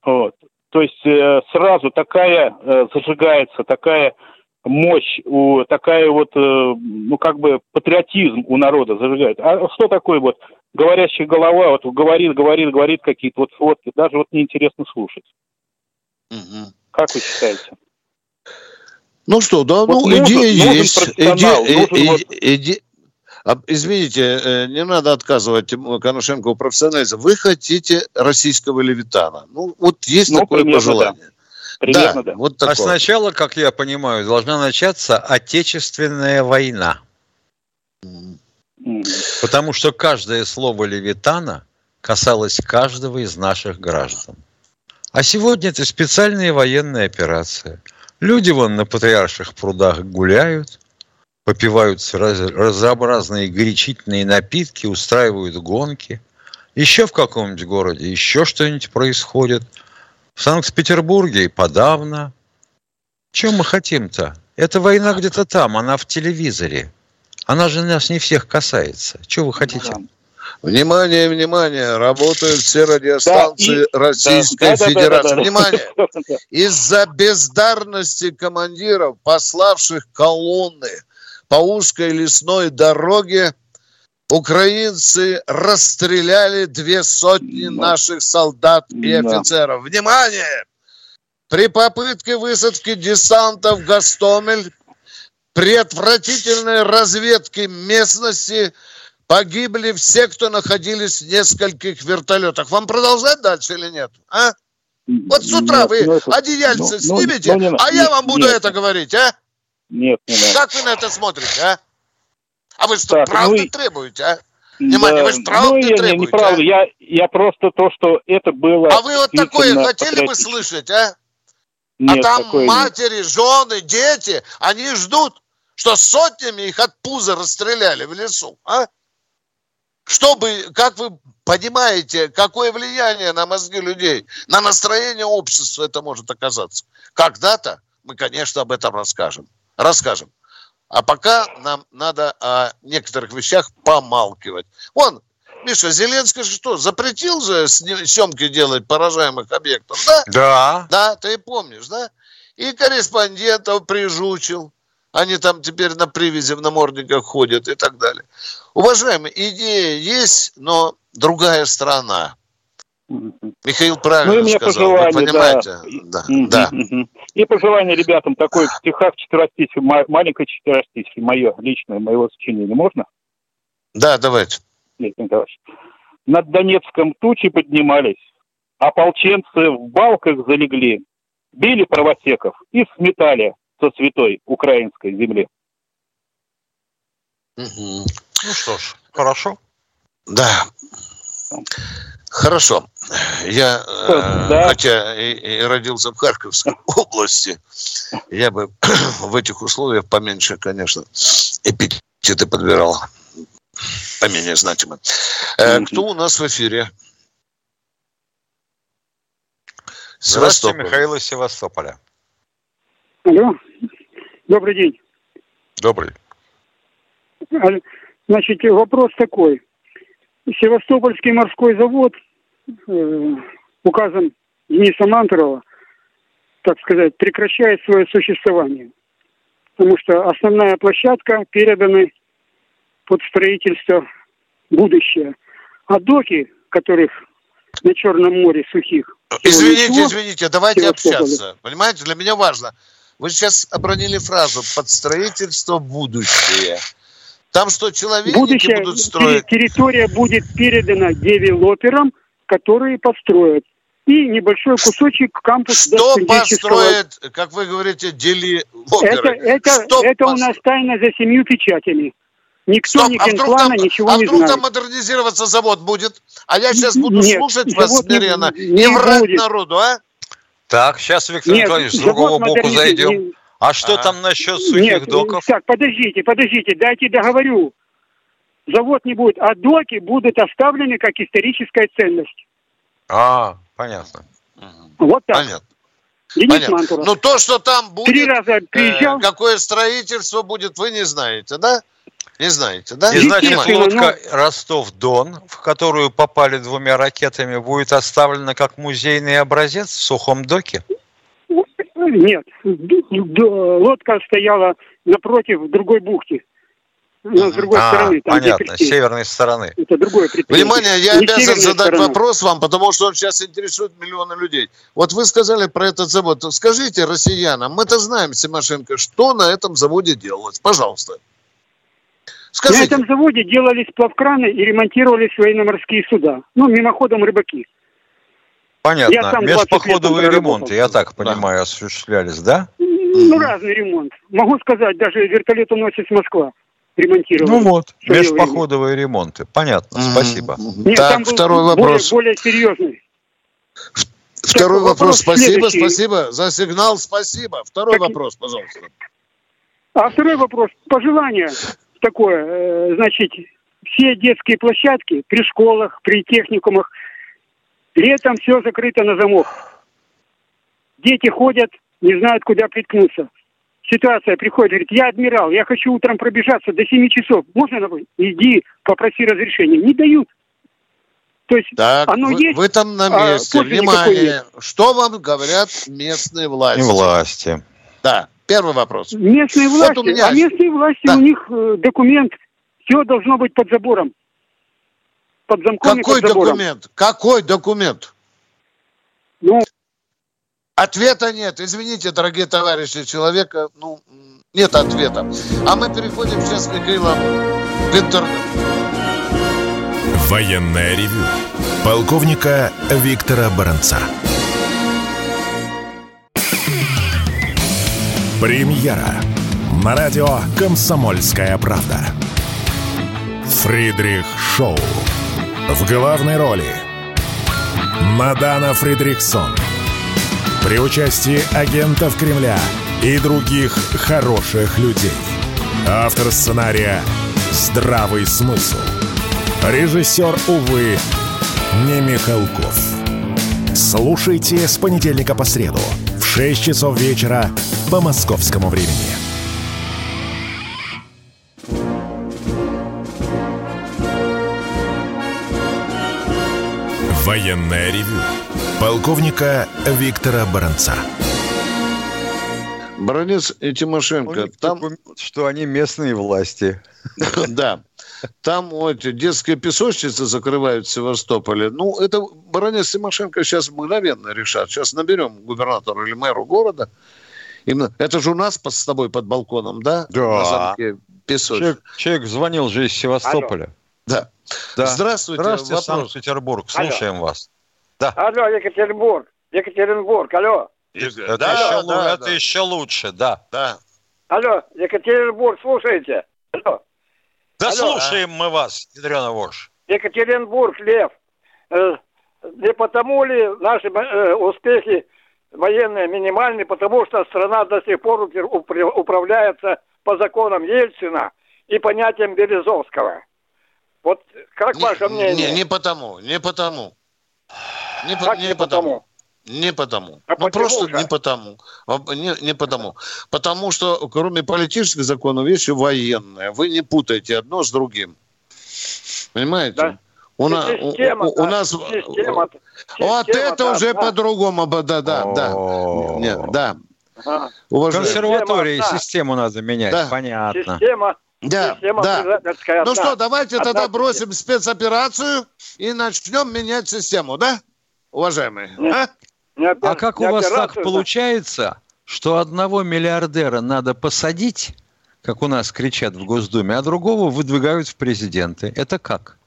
Вот. То есть э, сразу такая э, зажигается, такая мощь, у, такая вот, э, ну как бы патриотизм у народа зажигает. А что такое вот говорящая голова, вот говорит, говорит, говорит какие-то вот сводки, даже вот неинтересно слушать. Угу. Как вы считаете? Ну что, да, вот ну нужен, идея нужен есть. Идея, иде, иде, извините, э, не надо отказывать Коношенко в профессионализме. Вы хотите российского левитана. Ну, вот есть ну, такое примерно, пожелание. Да. Примерно, да, да. Вот такое. А сначала, как я понимаю, должна начаться Отечественная война. Потому что каждое слово Левитана касалось каждого из наших граждан. А сегодня это специальная военная операция. Люди вон на патриарших прудах гуляют, попивают разнообразные горячительные напитки, устраивают гонки. Еще в каком-нибудь городе еще что-нибудь происходит. В Санкт-Петербурге и подавно. Чем мы хотим-то? Эта война где-то там, она в телевизоре. Она же нас не всех касается. Чего вы хотите? Да. Внимание, внимание, работают все радиостанции да, Российской да, Федерации. Да, да, да, внимание, из-за бездарности командиров, пославших колонны по узкой лесной дороге, украинцы расстреляли две сотни наших солдат и офицеров. Внимание! При попытке высадки десанта в Гастомель, при отвратительной разведке местности погибли все, кто находились в нескольких вертолетах. Вам продолжать дальше или нет? А? Вот с утра нет, вы нет, одеяльце ну, снимете, ну, не, а я вам буду нет, это говорить, а? Нет, не надо. Как вы на это смотрите, а? А вы что, так, правды ну, требуете, а? Внимание, да, вы же правды ну, я, требуете, не, не правда. А? Я, я просто то, что это было... А вы вот такое хотели бы слышать, а? а нет, а там матери, нет. жены, дети, они ждут, что сотнями их от пуза расстреляли в лесу, а? Чтобы, как вы понимаете, какое влияние на мозги людей, на настроение общества это может оказаться. Когда-то мы, конечно, об этом расскажем. Расскажем. А пока нам надо о некоторых вещах помалкивать. Вон, Миша, Зеленский что, запретил же съемки делать поражаемых объектов, да? Да. Да, ты помнишь, да? И корреспондентов прижучил. Они там теперь на привязи в намордниках ходят и так далее. Уважаемые, идея есть, но другая страна. Михаил правильно ну, и сказал, вы понимаете? Да. Да. да. И пожелание ребятам такой в стихах четверостишье, маленькое четверостишье, мое личное, моего сочинения, можно? Да, давайте. Над Донецком тучи поднимались, ополченцы в балках залегли, били правосеков и сметали со святой украинской земли. Угу. Ну что ж, хорошо. Да. Хорошо. Я, э, да. хотя и, и родился в Харьковской области, я бы в этих условиях поменьше, конечно, эпитеты подбирал. Поменее значимо. Э, кто у нас в эфире? Здравствуйте, Михаил из Севастополя. Алло. Добрый день. Добрый. Значит, вопрос такой. Севастопольский морской завод э, указом Дениса Мантурова, так сказать, прекращает свое существование. Потому что основная площадка передана под строительство будущее. А доки, которых на Черном море сухих... Извините, ничего, извините, давайте общаться. Понимаете, для меня важно. Вы сейчас обронили фразу «под строительство будущее». Там что, человечники Будущее, будут строить? Территория будет передана девелоперам, которые построят. И небольшой кусочек кампуса. Что построит, как вы говорите, делилоперы? Это, это, это у нас тайна за семью печатями. Никто Стоп, ни а генплана ничего а не знает. А вдруг там модернизироваться завод будет? А я сейчас буду Нет, слушать вас смиренно не, и врать будет. народу, а? Так, сейчас, Виктор Нет, Николаевич, с другого боку зайдем. А что а. там насчет сухих Нет, доков? Так, подождите, подождите, дайте договорю. Завод не будет, а доки будут оставлены как историческая ценность. А, понятно. Вот так. Понятно. Денис Понятно. Ну то, что там будет, Три раза приезжал. Э, какое строительство будет, вы не знаете, да? Не знаете, да? И значит, лодка ну... Ростов-Дон, в которую попали двумя ракетами, будет оставлена как музейный образец в сухом доке? Нет, лодка стояла напротив в другой бухте. Но с другой а, стороны. Там понятно, с северной стороны. Это другое Внимание, я Не обязан задать сторона. вопрос вам, потому что он сейчас интересует миллионы людей. Вот вы сказали про этот завод. Скажите россиянам, мы-то знаем, Симошенко, что на этом заводе делалось? Пожалуйста. Скажите. На этом заводе делались плавкраны и ремонтировались военно-морские суда. Ну, мимоходом рыбаки. Понятно. Межпоходовые ремонты, я так понимаю, да. осуществлялись, да? Ну, разный ремонт. Могу сказать, даже вертолетоносец Москва ремонтировали. Ну вот, межпоходовые время. ремонты. Понятно, mm-hmm. спасибо. Нет, так, второй вопрос. Более, более серьезный. Второй так, вопрос. Спасибо, следующий. спасибо за сигнал, спасибо. Второй так, вопрос, пожалуйста. А второй вопрос. Пожелание такое. Э, значит, все детские площадки при школах, при техникумах – Летом все закрыто на замок. Дети ходят, не знают, куда приткнуться. ситуация приходит, говорит, я адмирал, я хочу утром пробежаться до 7 часов. Можно? Иди, попроси разрешения. Не дают. То есть так, оно вы, есть. Вы там на а месте. А, Внимание. Что вам говорят местные власти? Власти. Да, первый вопрос. Местные власти. Вот меня... А местные власти, да. у них э, документ, все должно быть под забором. Под замком Какой под забором. документ? Какой документ? Ну, Ответа нет. Извините, дорогие товарищи, человека, ну, нет ответа. А мы переходим сейчас, Михаилом, в интернет. Военная ревю. Полковника Виктора Баранца. Премьера. На радио «Комсомольская правда». Фридрих Шоу. В главной роли. Мадана Фридрихсон – при участии агентов Кремля и других хороших людей. Автор сценария «Здравый смысл». Режиссер, увы, не Михалков. Слушайте с понедельника по среду 6 часов вечера по московскому времени. Военная ревю полковника Виктора Баранца. Баранец и Тимошенко. Там... Что они местные власти. Да. Там вот детские песочницы закрывают в Севастополе. Ну, это Баранец и Тимошенко сейчас мгновенно решат. Сейчас наберем губернатора или мэру города. Именно, это же у нас под, с тобой под балконом, да? Да. На замке Человек, человек звонил же из Севастополя. Алло. Да. да. Здравствуйте. Здравствуйте, Санкт-Петербург. Слушаем Алло. вас. Да. Алло, Екатеринбург. Екатеринбург, алло. Это, да, еще, да, это да. еще лучше, да. Да. Алло, Екатеринбург, слушайте. Алло. Да алло. слушаем мы вас, Ядрена Вож. Екатеринбург, Лев. Э, не потому ли наши э, успехи военные минимальные, потому что страна до сих пор управляется по законам Ельцина и понятиям Березовского. Вот как не, ваше мнение? Не, не потому, не потому. Не, не, не потому. потому. Не потому. А ну, просто же? не потому. Не, не потому. Потому что, кроме политических законов, есть и военные. Вы не путайте одно с другим. Понимаете? Да. У, на, система, у, у нас система, вот система, это да, уже да. по-другому, да, да, да, Нет, да. Ага. Консерватории система, систему надо менять, да. понятно. Система, да, система да. Ну что, давайте Одна... тогда бросим спецоперацию и начнем менять систему, да? уважаемые. А, а как у вас так получается, что одного миллиардера надо посадить, как у нас кричат в Госдуме, а другого выдвигают в президенты? Это как?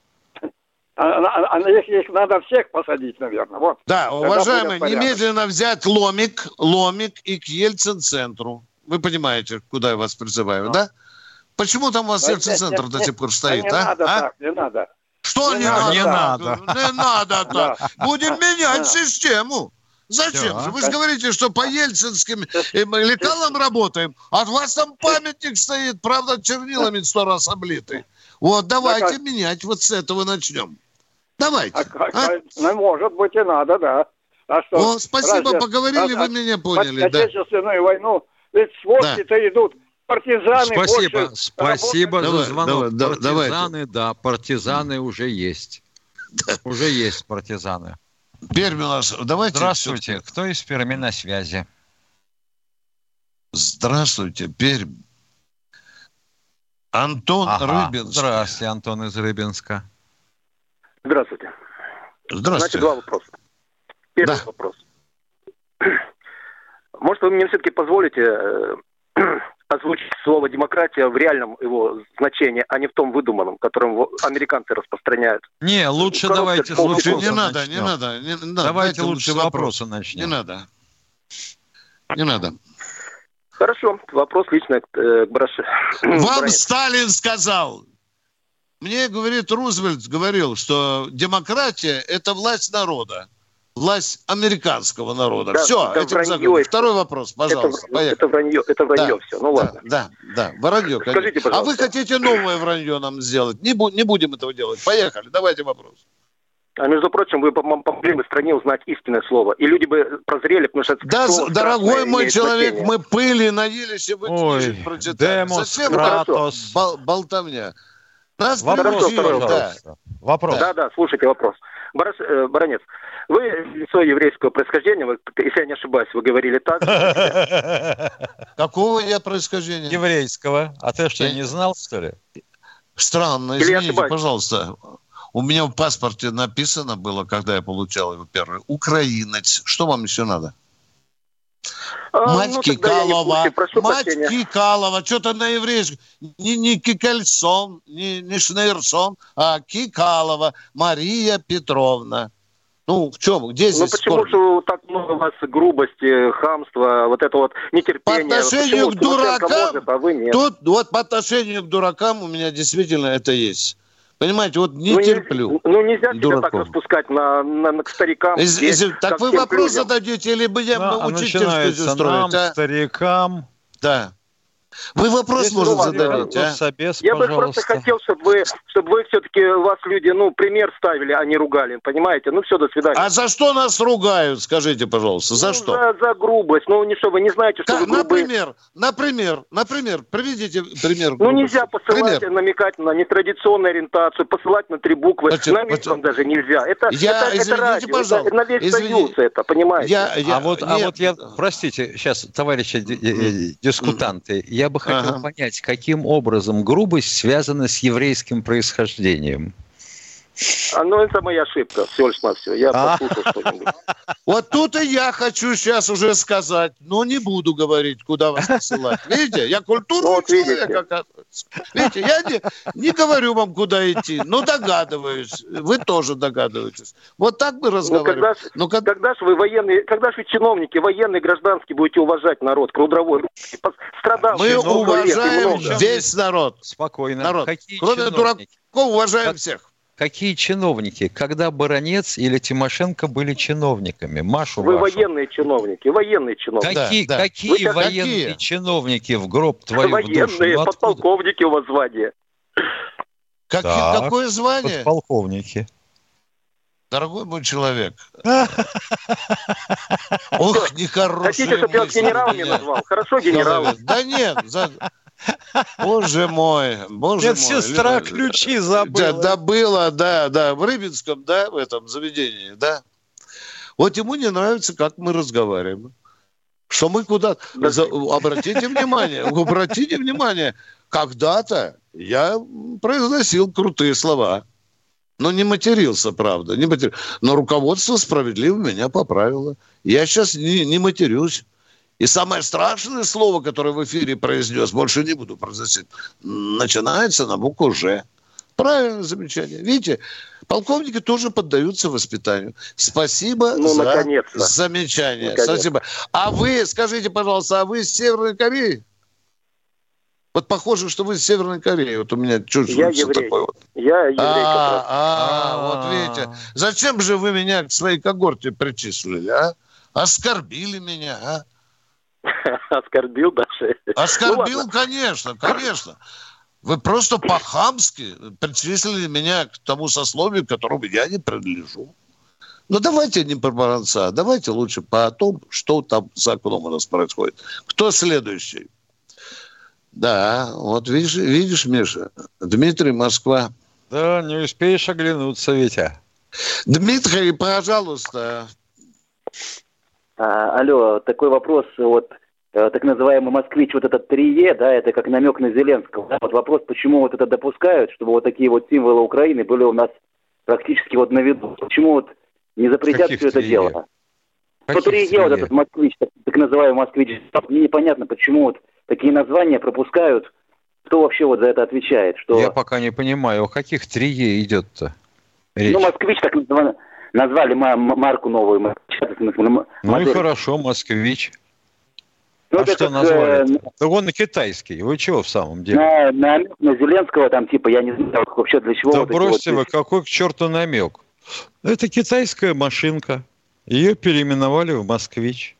А, а, а их, их надо всех посадить, наверное. Вот. Да, уважаемые, немедленно взять ломик, ломик и к Ельцин-центру. Вы понимаете, куда я вас призываю, ну. да? Почему там у вас Ельцин-центр до сих пор стоит, не а? Надо а? так, не надо. Что не, не надо? Не надо. Не надо так. Будем менять систему. Зачем же? Вы же говорите, что по ельцинским лекалам работаем. А от вас там памятник стоит, правда, чернилами сто раз облитый. Вот, давайте менять, вот с этого начнем. Давайте. А, а? Ну, может быть, и надо, да. А что? О, спасибо, разве, поговорили, а, вы меня поняли. Да. Отечественную войну, ведь сводки-то да. идут партизаны Спасибо, больше спасибо за звонок. Давай, партизаны, давайте. да, партизаны уже есть. Уже есть партизаны. Пермь у нас. Давайте. Здравствуйте. Кто из Перми на связи? Здравствуйте, Пермь. Антон ага. Рыбинск. Здравствуйте, Антон из Рыбинска. Здравствуйте. Здравствуйте. Значит, два вопроса. Первый да. вопрос. Может, вы мне все-таки позволите э, озвучить слово демократия в реальном его значении, а не в том выдуманном, которым американцы распространяют. Не, лучше давайте с лучше не надо, не надо, не надо. Давайте лучше вопросы начнем. Не надо. Не надо. Хорошо, вопрос лично к, э, к Браше. Вам Сталин сказал, мне, говорит, Рузвельт говорил, что демократия – это власть народа власть американского народа. Да, все, это вранье. Второй вопрос, пожалуйста. Это, поехали. это вранье, это вранье да, все. Ну ладно. Да, да, да вранье. Скажите, пожалуйста. А вы хотите новое вранье нам сделать? Не, бу- не будем этого делать. Поехали, давайте вопрос. А между прочим, вы помогли бы стране узнать истинное слово. И люди бы прозрели, потому что... Да, дорогой мой человек, значение. мы пыли наелись и вы книжек прочитали. Демос, Зачем Кратос. Бол, болтовня? Нас вопрос, да. вопрос. Да, да, слушайте вопрос. Барас, э, Баранец, вы лицо еврейского происхождения, вы, если я не ошибаюсь, вы говорили так. Какого я происхождения? Еврейского. А ты что, не знал, что ли? Странно, извините, пожалуйста. У меня в паспорте написано было, когда я получал его первый, украинец. Что вам еще надо? А, мать ну, Кикалова, мать прощения. Кикалова, что-то на еврейском, не, не Кикальсон, не, не Шнейрсон, а Кикалова, Мария Петровна. Ну, в чем? Где ну, здесь Ну, почему же так много у вас грубости, хамства, вот это вот нетерпение? По отношению почему к дуракам, может, а вы нет? Тут, вот по отношению к дуракам у меня действительно это есть. Понимаете, вот не ну, терплю. Ну, нельзя себя так распускать на, на, на, к старикам. Из, из, так вы вопрос людям. зададите, или будем да, учительскую строить? Нам, а? старикам. Да. Вы вопрос, Здесь может, зададить, а? Собес, Я бы просто хотел, чтобы вы, чтобы вы все-таки, вас люди, ну, пример ставили, а не ругали, понимаете? Ну, все, до свидания. А за что нас ругают, скажите, пожалуйста, за ну, что? За, за грубость, ну, не что, вы не знаете, что как, вы грубые. Например, например, например, приведите пример. Ну, нельзя посылать, пример. намекать на нетрадиционную ориентацию, посылать на три буквы, Значит, на микрон даже нельзя. Это, я, это, извините, это радио, пожалуйста. это на весь извините. союз это, понимаете? Я, я, а, вот, а вот я, простите, сейчас, товарищи дискутанты, я бы хотел ага. понять, каким образом грубость связана с еврейским происхождением. А, ну, это моя ошибка, всего лишь навсего. Я а? послушал что-нибудь. Вот тут и я хочу сейчас уже сказать, но не буду говорить, куда вас посылать. Видите, я культурный вот, человек, оказывается. Видите, я не, не говорю вам, куда идти, но догадываюсь. Вы тоже догадываетесь. Вот так мы разговариваем. Ну, когда, ж, ну, когда же вы военные, когда же вы чиновники, военные, гражданские, будете уважать народ, трудовой, страдавший? Мы уважаем весь народ. Спокойно. Народ. Какие Кроме чиновники? дураков, уважаем как... всех какие чиновники, когда Баранец или Тимошенко были чиновниками? Машу Вы вашу. военные чиновники, военные чиновники. Какие, да, да. какие Вы военные какие? чиновники в гроб твою Военные, душу? Ну, подполковники у вас звание. Как, так, какое звание? Подполковники. Дорогой мой человек. Ох, нехороший. Хотите, чтобы я вас генералами назвал? Хорошо, генерал. Да нет, Боже мой, боже Нет, мой. сестра ключи забыла. Да, было, да, да, в Рыбинском, да, в этом заведении, да. Вот ему не нравится, как мы разговариваем. Что мы куда... За... Обратите внимание, обратите внимание, когда-то я произносил крутые слова. Но не матерился, правда. Не матерился. Но руководство справедливо меня поправило. Я сейчас не, не матерюсь. И самое страшное слово, которое в эфире произнес, больше не буду произносить, начинается на букву «Ж». Правильное замечание. Видите, полковники тоже поддаются воспитанию. Спасибо ну, за наконец-то. замечание. Наконец. Спасибо. А вы, скажите, пожалуйста, а вы из Северной Кореи? Вот похоже, что вы из Северной Кореи. Вот у меня чувствуется Я такое вот. Я еврей. А, а, вот видите. Зачем же вы меня к своей когорте причислили, а? Оскорбили меня, а? Оскорбил даже. Оскорбил, ну, конечно, конечно. Вы просто по-хамски причислили меня к тому сословию, к которому я не принадлежу. Ну, давайте не про баронца, давайте лучше по том, что там за окном у нас происходит. Кто следующий? Да, вот видишь, видишь, Миша, Дмитрий, Москва. Да, не успеешь оглянуться, Витя. Дмитрий, пожалуйста. А, алло, такой вопрос. Вот так называемый москвич, вот этот 3Е, да, это как намек на Зеленского. Да? Вот вопрос, почему вот это допускают, чтобы вот такие вот символы Украины были у нас практически вот на виду. Почему вот не запретят Каких все это дело? Каких вот 3Е, вот этот москвич, так, так называемый москвич, мне непонятно, почему вот такие названия пропускают. Кто вообще вот за это отвечает? Что... Я пока не понимаю, о каких 3Е идет-то речь? Ну, москвич так называемый назвали марку новую. Ну и хорошо, москвич. Ну, а что как, назвали? Э, да он китайский. Вы чего в самом деле? На, на, на Зеленского там типа, я не знаю вообще для чего. Да вот бросьте вот... вы, какой к черту намек? Это китайская машинка. Ее переименовали в «Москвич».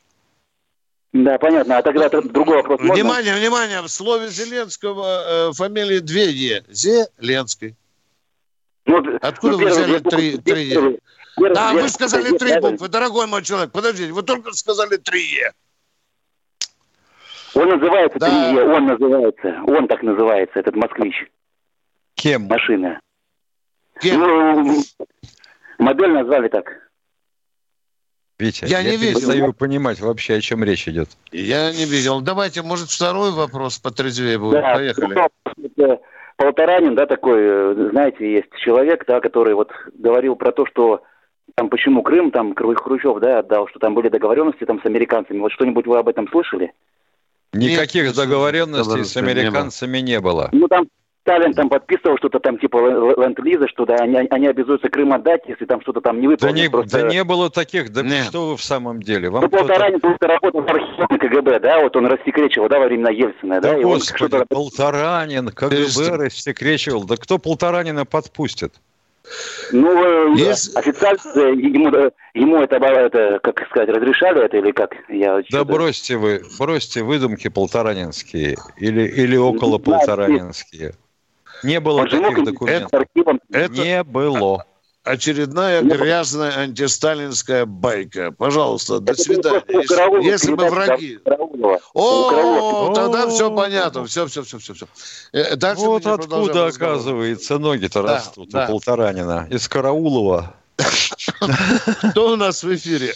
Да, понятно. А тогда другой вопрос Внимание, можно? внимание. В слове Зеленского э, фамилия две «е». Зеленский. Ну, Откуда ну, вы взяли три, три Е? Да, вы сказали три буквы, дорогой мой человек. Подождите, вы только сказали три Е. Он называется да. 3Е, он называется, он так называется, этот москвич. Кем? Машина. Кем? Ну, модель назвали так. Витя, я, я не видел. понимать вообще, о чем речь идет. Я не видел. Давайте, может, второй вопрос потрезвее будет. Да, Поехали. Ну, Полторанин, да, такой, э, знаете, есть человек, да, который вот говорил про то, что там почему Крым, там Хрущев, да, отдал, что там были договоренности там с американцами. Вот что-нибудь вы об этом слышали? Никаких Нет, договоренностей с американцами не было. Ну, там Сталин там подписывал что-то там типа ленд-лиза, что да, они, они обязуются Крым отдать, если там что-то там не выполнено. Да не, просто... да не было таких, да Нет. что вы в самом деле? Вам ну, Полторанин просто работал в архиве КГБ, да, вот он рассекречивал, да, во времена Ельцина, да? Да, господи, Полторанин, КГБ рассекречивал, да кто Полторанина подпустит? Ну, Есть... официально э, ему, э, ему это, это, как сказать, разрешали это или как? Я да бросьте вы, бросьте выдумки полторанинские или, или около полторанинские. Не было Он таких документов. Это, не было очередная грязная антисталинская байка. Пожалуйста, до свидания. Если бы враги... О, тогда все понятно. Все, все, все, все. все. Э, дальше вот откуда, оказывается, ноги-то растут у Полторанина. Из Караулова. Кто у нас в эфире?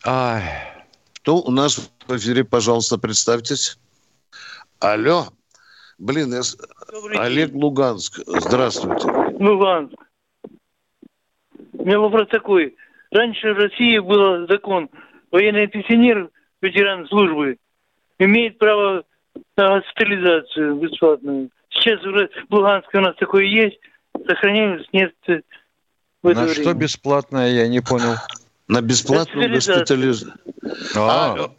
Кто у нас в эфире, пожалуйста, представьтесь. Алло. Блин, Олег Луганск. Здравствуйте. Луганск. У меня вопрос такой. Раньше в России был закон, военный пенсионер, ветеран службы, имеет право на госпитализацию бесплатную. Сейчас в Луганске у нас такое есть, сохраняется нет в это На время. что бесплатное, я не понял. На бесплатную госпитализацию. А, а,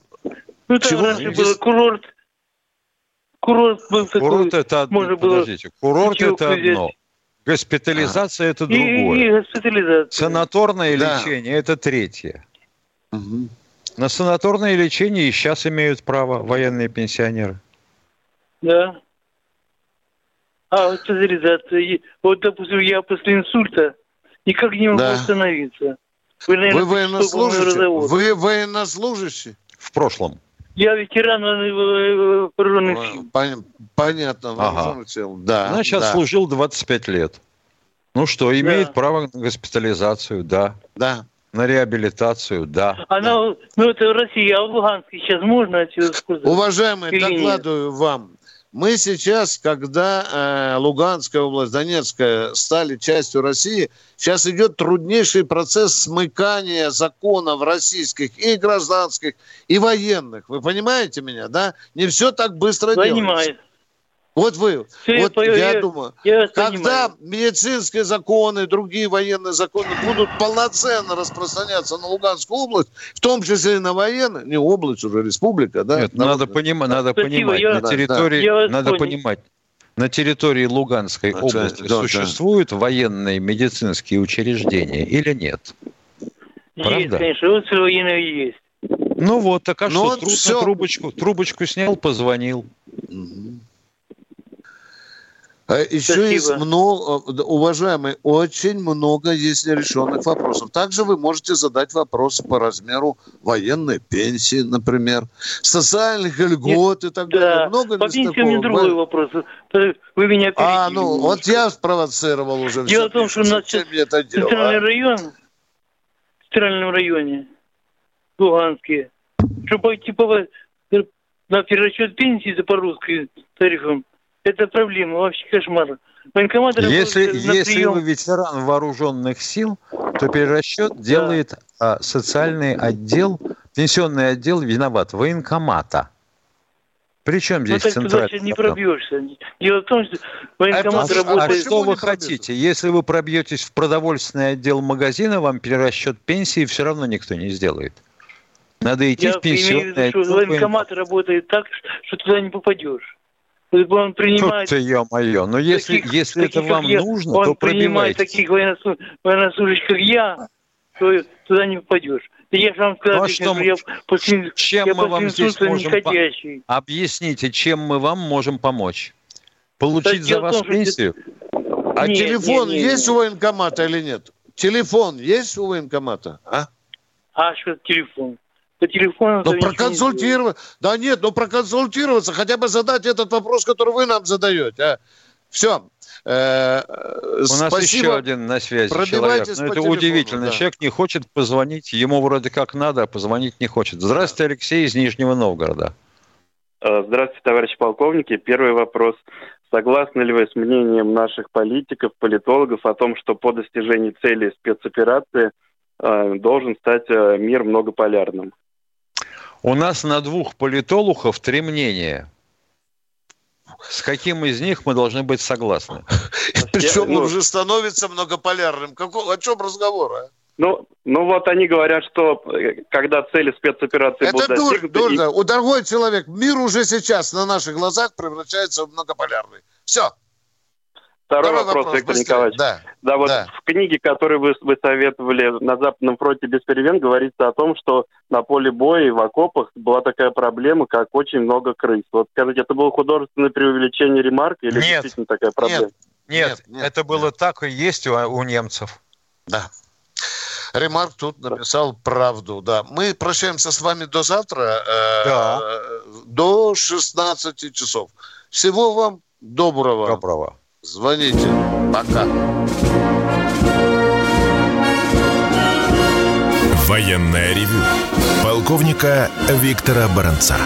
ну, там Чего? раньше был курорт. Курорт был такой. Курорт это одно. Можно подождите, курорт это одно. Госпитализация а. это другое. И, и госпитализация. Санаторное да. лечение это третье. Угу. На санаторное лечение и сейчас имеют право военные пенсионеры. Да. А госпитализация. Вот, допустим, я после инсульта никак не могу да. остановиться. Вы, наверное, Вы военнослужащий? Вы военнослужащий? В прошлом. Я ветеран вооруженных сил. Понятно, ага. сил, да. Она сейчас да. служил 25 лет. Ну что, имеет да. право на госпитализацию, да. Да. На реабилитацию, да. Она, да. ну это Россия, а в Луганске сейчас можно отсюда Уважаемый, докладываю вам. Мы сейчас, когда э, Луганская область, Донецкая стали частью России, сейчас идет труднейший процесс смыкания законов российских и гражданских, и военных. Вы понимаете меня, да? Не все так быстро Понимаю. делается. Вот вы, Все вот я, я, я думаю, я когда понимаю. медицинские законы, другие военные законы будут полноценно распространяться на Луганскую область, в том числе и на военные, не область уже, республика, да? Нет, надо, поним, надо Спасибо, понимать, я, на территории, да, надо понял. понимать, на территории Луганской а, области да, существуют да. военные медицинские учреждения или нет? Есть, Правда? конечно, вот военные есть. Ну вот, так а ну, что, трудно все... трубочку, трубочку снял, позвонил. Угу. А еще Спасибо. есть много, уважаемые, очень много есть нерешенных вопросов. Также вы можете задать вопросы по размеру военной пенсии, например, социальных льгот Нет, и так да. далее. Много по пенсии у меня другой вопрос. Вы меня А, ну, немножко. вот я спровоцировал уже. Дело в том, что у нас дело, центральный а? район, в центральном районе, Луганске, чтобы типа на перерасчет пенсии за по русской тарифам, это проблема, вообще кошмар. Военкоматы если, если вы ветеран вооруженных сил, то перерасчет да. делает а, социальный отдел, пенсионный отдел виноват, военкомата. Причем ну, здесь ну, центральный? Туда не пробьешься. Дело в том, что военкомат а, работает... А что вы хотите? Если вы пробьетесь в продовольственный отдел магазина, вам перерасчет пенсии все равно никто не сделает. Надо идти Я в пенсионный отдел. Что военкомат работает так, что туда не попадешь он принимает... Тут ё-моё, но если, таких, если таких, это вам я, нужно, он то принимает таких военнослужащих, как я, то туда не попадешь. Я же вам сказал, ну, а что, я после, чем я мы вам здесь можем по... Объясните, чем мы вам можем помочь? Получить так, за вас том, пенсию? А нет, телефон нет, нет, есть нет. у военкомата или нет? Телефон есть у военкомата? А? А что телефон? По телефону... Ну, проконсультировать. Да нет, ну проконсультироваться, хотя бы задать этот вопрос, который вы нам задаете. А? Все. Э, У нас еще один на связи человек. Ну, это удивительно. Да. Человек не хочет позвонить. Ему вроде как надо, а позвонить не хочет. Здравствуйте, Алексей из Нижнего Новгорода. Э, здравствуйте, товарищи полковники. Первый вопрос. Согласны ли вы с мнением наших политиков, политологов о том, что по достижении цели спецоперации э, должен стать э, мир многополярным? У нас на двух политологов три мнения. С каким из них мы должны быть согласны? Причем он ну, уже становится многополярным. О чем разговор, а? Ну, ну вот они говорят, что э, когда цели спецоперации Это будут достигнуты... Это дурно. И... У дорогой человек, мир уже сейчас на наших глазах превращается в многополярный. Все. Второй, Второй вопрос, вопрос, Виктор быстрее. Николаевич. Да. да, вот да. в книге, которую вы, вы советовали на Западном фронте без перемен, говорится о том, что на поле боя и в окопах была такая проблема, как очень много крыс. Вот скажите, это было художественное преувеличение ремарк или нет, действительно такая проблема? Нет, нет, нет это нет. было так и есть у, у немцев. Да. Ремарк тут написал правду, да. Мы прощаемся с вами до завтра, э, да. до 16 часов. Всего вам доброго. Доброго. Звоните. Пока. Военная ревю. Полковника Виктора Баранца.